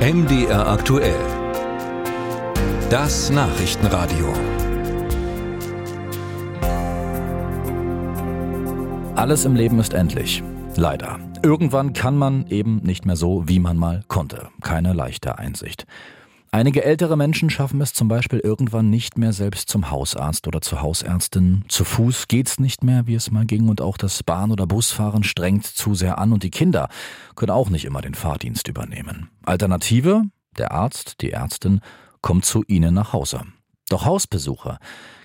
MDR aktuell. Das Nachrichtenradio. Alles im Leben ist endlich. Leider. Irgendwann kann man eben nicht mehr so, wie man mal konnte. Keine leichte Einsicht. Einige ältere Menschen schaffen es zum Beispiel irgendwann nicht mehr selbst zum Hausarzt oder zur Hausärztin. Zu Fuß geht's nicht mehr, wie es mal ging, und auch das Bahn- oder Busfahren strengt zu sehr an und die Kinder können auch nicht immer den Fahrdienst übernehmen. Alternative? Der Arzt, die Ärztin kommt zu ihnen nach Hause. Doch Hausbesuche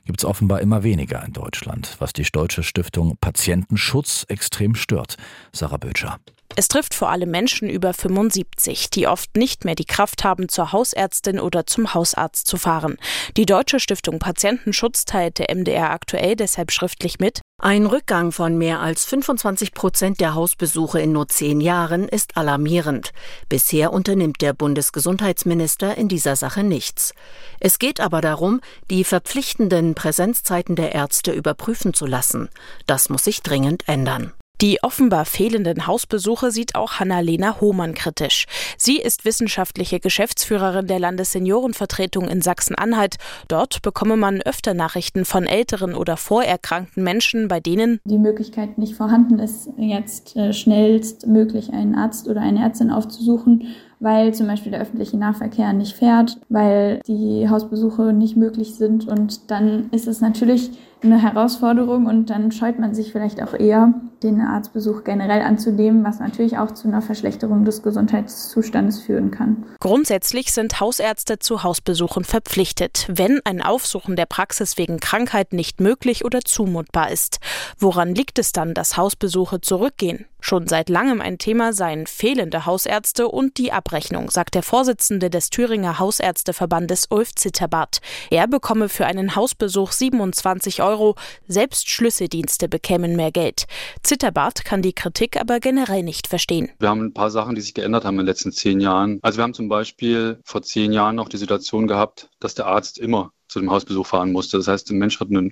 gibt's offenbar immer weniger in Deutschland, was die Deutsche Stiftung Patientenschutz extrem stört. Sarah Bötscher. Es trifft vor allem Menschen über 75, die oft nicht mehr die Kraft haben, zur Hausärztin oder zum Hausarzt zu fahren. Die Deutsche Stiftung Patientenschutz teilte MDR aktuell deshalb schriftlich mit, ein Rückgang von mehr als 25 Prozent der Hausbesuche in nur zehn Jahren ist alarmierend. Bisher unternimmt der Bundesgesundheitsminister in dieser Sache nichts. Es geht aber darum, die verpflichtenden Präsenzzeiten der Ärzte überprüfen zu lassen. Das muss sich dringend ändern. Die offenbar fehlenden Hausbesuche sieht auch Hanna-Lena Hohmann kritisch. Sie ist wissenschaftliche Geschäftsführerin der Landesseniorenvertretung in Sachsen-Anhalt. Dort bekomme man öfter Nachrichten von älteren oder vorerkrankten Menschen, bei denen die Möglichkeit nicht vorhanden ist, jetzt äh, schnellstmöglich einen Arzt oder eine Ärztin aufzusuchen weil zum Beispiel der öffentliche Nahverkehr nicht fährt, weil die Hausbesuche nicht möglich sind. Und dann ist es natürlich eine Herausforderung und dann scheut man sich vielleicht auch eher, den Arztbesuch generell anzunehmen, was natürlich auch zu einer Verschlechterung des Gesundheitszustandes führen kann. Grundsätzlich sind Hausärzte zu Hausbesuchen verpflichtet, wenn ein Aufsuchen der Praxis wegen Krankheit nicht möglich oder zumutbar ist. Woran liegt es dann, dass Hausbesuche zurückgehen? Schon seit langem ein Thema seien fehlende Hausärzte und die Abrechnung, sagt der Vorsitzende des Thüringer Hausärzteverbandes Ulf Zitterbart. Er bekomme für einen Hausbesuch 27 Euro, selbst Schlüsseldienste bekämen mehr Geld. Zitterbart kann die Kritik aber generell nicht verstehen. Wir haben ein paar Sachen, die sich geändert haben in den letzten zehn Jahren. Also wir haben zum Beispiel vor zehn Jahren noch die Situation gehabt, dass der Arzt immer zu dem Hausbesuch fahren musste. Das heißt, der Mensch hat einen,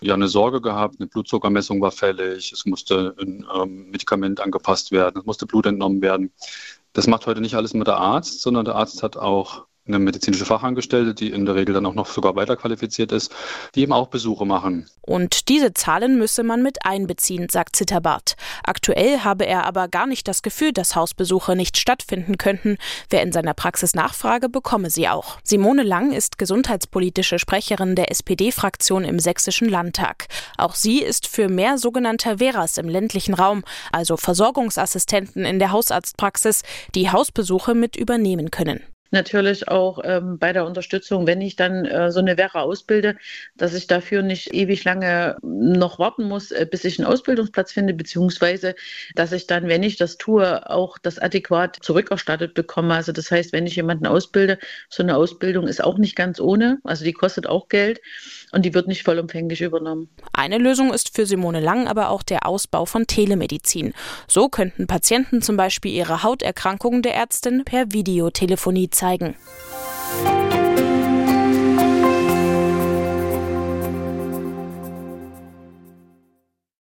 ja, eine Sorge gehabt, eine Blutzuckermessung war fällig, es musste ein ähm, Medikament angepasst werden, es musste Blut entnommen werden. Das macht heute nicht alles mit der Arzt, sondern der Arzt hat auch eine medizinische Fachangestellte, die in der Regel dann auch noch sogar weiterqualifiziert ist, die eben auch Besuche machen. Und diese Zahlen müsse man mit einbeziehen, sagt Zitterbart. Aktuell habe er aber gar nicht das Gefühl, dass Hausbesuche nicht stattfinden könnten. Wer in seiner Praxis nachfrage, bekomme sie auch. Simone Lang ist gesundheitspolitische Sprecherin der SPD-Fraktion im Sächsischen Landtag. Auch sie ist für mehr sogenannter Veras im ländlichen Raum, also Versorgungsassistenten in der Hausarztpraxis, die Hausbesuche mit übernehmen können natürlich auch ähm, bei der Unterstützung, wenn ich dann äh, so eine Vera ausbilde, dass ich dafür nicht ewig lange noch warten muss, äh, bis ich einen Ausbildungsplatz finde, beziehungsweise dass ich dann, wenn ich das tue, auch das adäquat zurückerstattet bekomme. Also das heißt, wenn ich jemanden ausbilde, so eine Ausbildung ist auch nicht ganz ohne, also die kostet auch Geld und die wird nicht vollumfänglich übernommen. Eine Lösung ist für Simone Lang aber auch der Ausbau von Telemedizin. So könnten Patienten zum Beispiel ihre Hauterkrankungen der Ärztin per Videotelefonie zeigen.